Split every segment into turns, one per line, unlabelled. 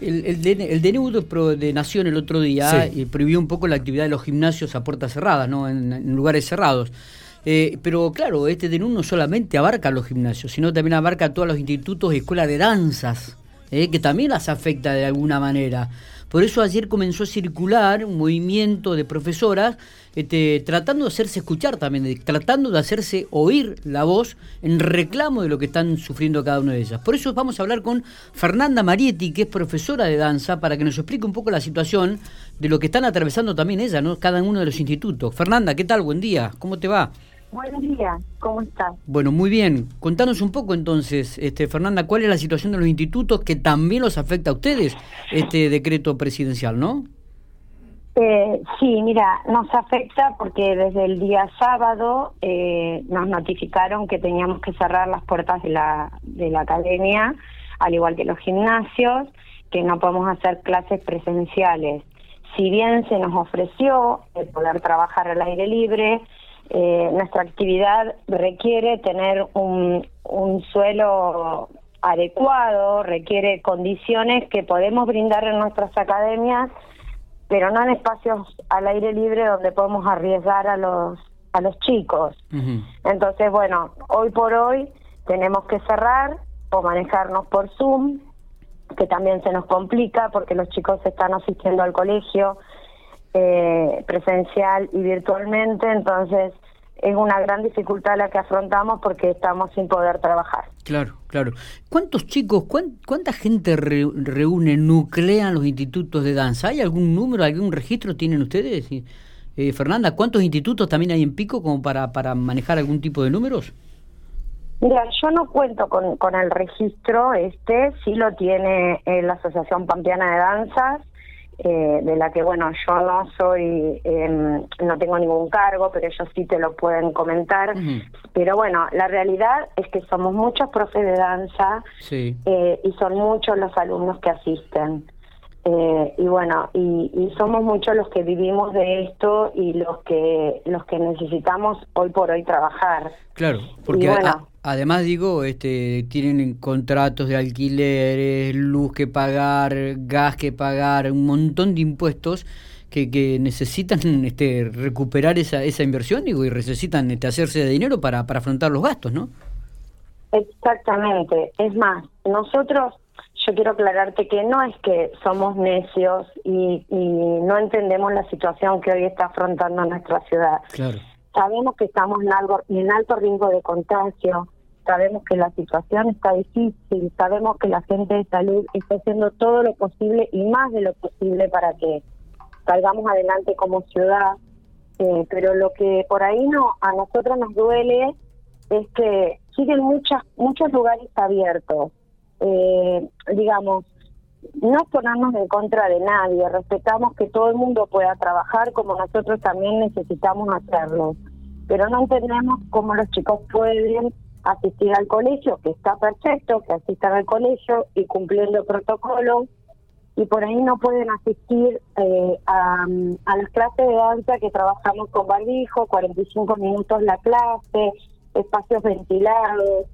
el, el, el DNU de, de, Nación el otro día eh, prohibió un poco la actividad de los gimnasios a puertas cerradas, ¿no? en, lugares cerrados. Eh, pero claro, este DNU no solamente abarca los gimnasios, sino también abarca a todos los institutos y escuelas de danzas, eh, que también las afecta de alguna manera. Por eso ayer comenzó a circular un movimiento de profesoras este, tratando de hacerse escuchar también, tratando de hacerse oír la voz en reclamo de lo que están sufriendo cada una de ellas. Por eso vamos a hablar con Fernanda Marietti, que es profesora de danza, para que nos explique un poco la situación de lo que están atravesando también ella, ¿no? cada uno de los institutos. Fernanda, ¿qué tal? Buen día, ¿cómo te va?
Buenos días, ¿cómo estás?
Bueno, muy bien. Contanos un poco entonces, este, Fernanda, cuál es la situación de los institutos que también los afecta a ustedes, este decreto presidencial, ¿no?
Eh, sí, mira, nos afecta porque desde el día sábado eh, nos notificaron que teníamos que cerrar las puertas de la, de la academia, al igual que los gimnasios, que no podemos hacer clases presenciales. Si bien se nos ofreció el poder trabajar al aire libre, eh, nuestra actividad requiere tener un, un suelo adecuado, requiere condiciones que podemos brindar en nuestras academias, pero no en espacios al aire libre donde podemos arriesgar a los a los chicos. Entonces, bueno, hoy por hoy tenemos que cerrar o manejarnos por Zoom, que también se nos complica porque los chicos están asistiendo al colegio, eh, presencial y virtualmente, entonces es una gran dificultad la que afrontamos porque estamos sin poder trabajar.
Claro, claro. ¿Cuántos chicos, cuánta gente reúne, nuclean los institutos de danza? ¿Hay algún número, algún registro tienen ustedes? Eh, Fernanda, ¿cuántos institutos también hay en Pico como para, para manejar algún tipo de números?
Mira, yo no cuento con, con el registro este, sí lo tiene eh, la Asociación Pampeana de Danzas, eh, de la que, bueno, yo no soy, em, no tengo ningún cargo, pero ellos sí te lo pueden comentar. Pero bueno, la realidad es que somos muchos profes de danza eh, y son muchos los alumnos que asisten. Eh, y bueno, y, somos muchos los que vivimos de esto y los que los que necesitamos hoy por hoy trabajar.
Claro, porque además digo, este, tienen contratos de alquileres, luz que pagar, gas que pagar, un montón de impuestos que, que necesitan este, recuperar esa, esa inversión digo, y necesitan este, hacerse de dinero para, para afrontar los gastos, ¿no?
Exactamente. Es más, nosotros yo quiero aclararte que no es que somos necios y, no entendemos la situación que hoy está afrontando nuestra ciudad. Sabemos que estamos en, algo, en alto riesgo de contagio, sabemos que la situación está difícil, sabemos que la gente de salud está haciendo todo lo posible y más de lo posible para que salgamos adelante como ciudad. Eh, pero lo que por ahí no a nosotros nos duele es que siguen muchas muchos lugares abiertos eh, digamos, no ponernos en contra de nadie, respetamos que todo el mundo pueda trabajar como nosotros también necesitamos hacerlo, pero no entendemos cómo los chicos pueden asistir al colegio, que está perfecto, que asistan al colegio y cumpliendo el protocolo, y por ahí no pueden asistir eh, a, a las clases de danza que trabajamos con barbijo, 45 minutos la clase, espacios ventilados,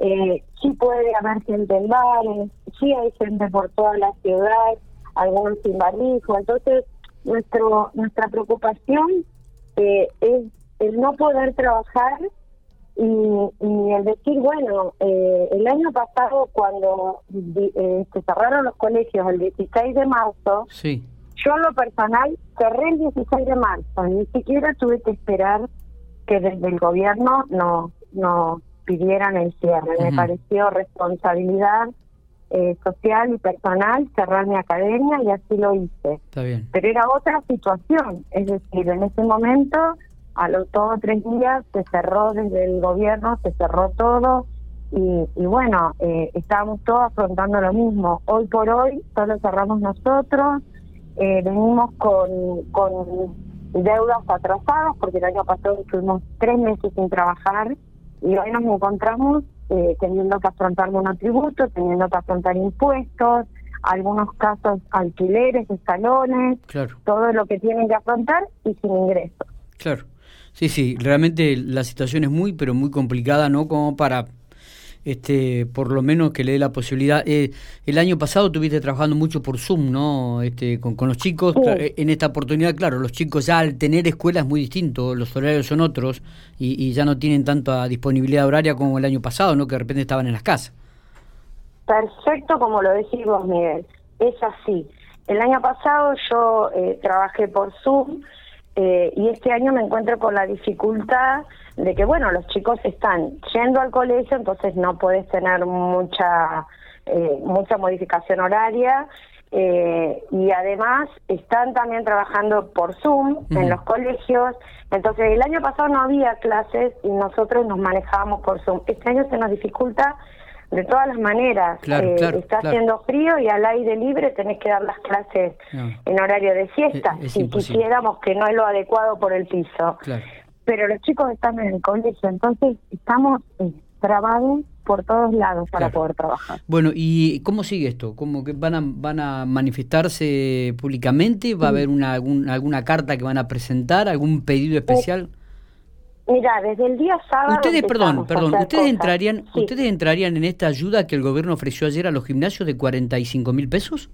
eh, sí puede haber gente en bares, sí hay gente por toda la ciudad, algunos sin barbijo. Entonces, nuestro nuestra preocupación eh, es el no poder trabajar y, y el decir, bueno, eh, el año pasado cuando eh, se cerraron los colegios el 16 de marzo,
sí.
yo en lo personal cerré el 16 de marzo, ni siquiera tuve que esperar que desde el gobierno no, no pidieran el cierre. Me pareció responsabilidad eh, social y personal cerrar mi academia y así lo hice.
Está bien.
Pero era otra situación, es decir, en ese momento, a los todos tres días, se cerró desde el gobierno, se cerró todo y, y bueno, eh, estábamos todos afrontando lo mismo. Hoy por hoy solo cerramos nosotros, eh, venimos con, con deudas atrasadas porque el año pasado estuvimos tres meses sin trabajar y hoy nos encontramos eh, teniendo que afrontar tributos, teniendo que afrontar impuestos, algunos casos alquileres de salones, todo lo que tienen que afrontar y sin ingresos.
Claro, sí, sí, realmente la situación es muy, pero muy complicada, ¿no? Como para este, por lo menos que le dé la posibilidad. Eh, el año pasado estuviste trabajando mucho por Zoom, ¿no? Este, con, con los chicos. En esta oportunidad, claro, los chicos ya al tener escuelas muy distintos, los horarios son otros y, y ya no tienen tanta disponibilidad horaria como el año pasado, ¿no? Que de repente estaban en las casas.
Perfecto, como lo decís vos, Miguel. Es así. El año pasado yo eh, trabajé por Zoom eh, y este año me encuentro con la dificultad de que, bueno, los chicos están yendo al colegio, entonces no puedes tener mucha, eh, mucha modificación horaria. y además están también trabajando por Zoom en los colegios. Entonces, el año pasado no había clases y nosotros nos manejábamos por Zoom. Este año se nos dificulta de todas las maneras.
Eh,
está haciendo frío y al aire libre tenés que dar las clases en horario de siesta, si quisiéramos que no es lo adecuado por el piso. Pero los chicos están en el colegio, entonces estamos eh, trabados por todos lados para poder trabajar.
Bueno, ¿y cómo sigue esto? ¿Cómo que van a, van a manifestarse públicamente? ¿Va a haber una, alguna carta que van a presentar? ¿Algún pedido eh, especial?
Mira, desde el día sábado.
Ustedes, perdón, perdón, ustedes entrarían, ustedes entrarían en esta ayuda que el gobierno ofreció ayer a los gimnasios de 45 mil pesos.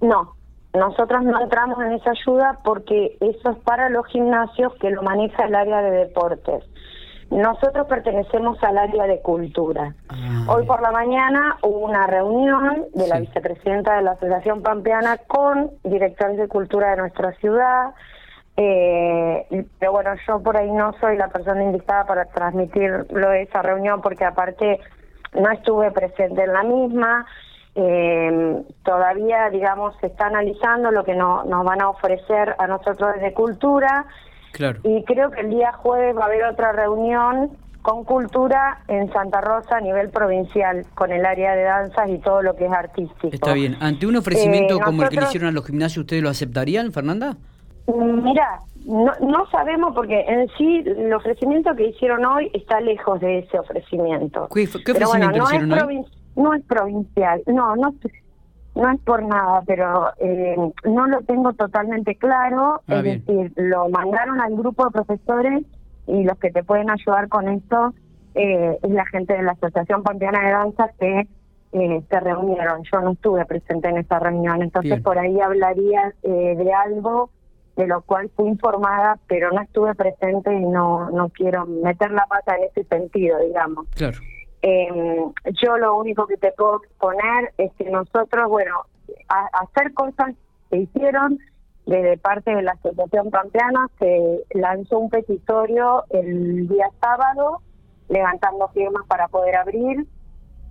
No, nosotros no entramos en esa ayuda porque eso es para los gimnasios que lo maneja el área de deportes. Nosotros pertenecemos al área de cultura. Ah, Hoy por la mañana hubo una reunión de la vicepresidenta de la Asociación Pampeana con directores de cultura de nuestra ciudad, eh, pero bueno, yo por ahí no soy la persona indicada para transmitirlo esa reunión porque aparte no estuve presente en la misma. Eh, todavía, digamos, se está analizando lo que no, nos van a ofrecer a nosotros desde Cultura.
Claro.
Y creo que el día jueves va a haber otra reunión con Cultura en Santa Rosa a nivel provincial, con el área de danzas y todo lo que es artístico.
Está bien. Ante un ofrecimiento eh, como el que le hicieron a los gimnasios, ¿ustedes lo aceptarían, Fernanda?
Mira, no, no sabemos porque en sí el ofrecimiento que hicieron hoy está lejos de ese ofrecimiento.
¿Qué, ofrecimiento
no
hicieron
es hoy? No es provincial, no, no, no es por nada, pero eh, no lo tengo totalmente claro. Ah, es decir, lo mandaron al grupo de profesores y los que te pueden ayudar con esto eh, es la gente de la Asociación Pampeana de Danza que eh, se reunieron. Yo no estuve presente en esa reunión, entonces por ahí hablaría eh, de algo de lo cual fui informada, pero no estuve presente y no, no quiero meter la pata en ese sentido, digamos.
Claro.
Em, yo lo único que te puedo exponer es que nosotros, bueno, hacer cosas que hicieron desde parte de la Asociación Pampeana, se lanzó un petitorio el día sábado, levantando firmas para poder abrir.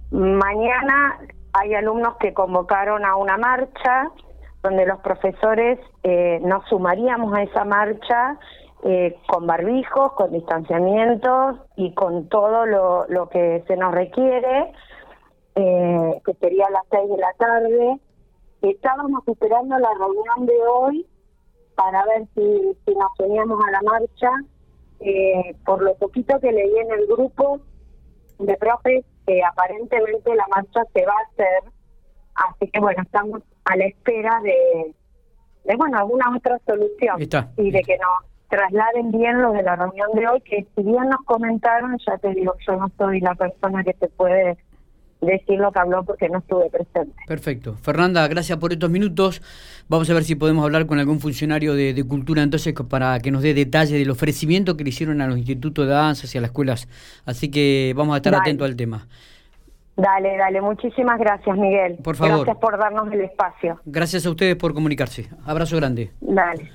Mañana hay alumnos que convocaron a una marcha donde los profesores eh, nos sumaríamos a esa marcha eh, con barbijos, con distanciamientos y con todo lo, lo que se nos requiere, eh, que sería a las seis de la tarde. Estábamos esperando la reunión de hoy para ver si, si nos uníamos a la marcha. por lo poquito que leí en el grupo de profes, aparentemente la marcha se va a hacer. Así que bueno, estamos a la espera de, de bueno, alguna otra solución y de que nos trasladen bien lo de la reunión de hoy, que si bien nos comentaron, ya te digo, yo no soy la persona que te puede decir lo que habló porque no estuve presente.
Perfecto. Fernanda, gracias por estos minutos. Vamos a ver si podemos hablar con algún funcionario de, de cultura entonces para que nos dé detalle del ofrecimiento que le hicieron a los institutos de danzas y a las escuelas. Así que vamos a estar atentos al tema.
Dale, dale. Muchísimas gracias, Miguel.
Por favor.
Gracias por darnos el espacio.
Gracias a ustedes por comunicarse. Abrazo grande.
Dale.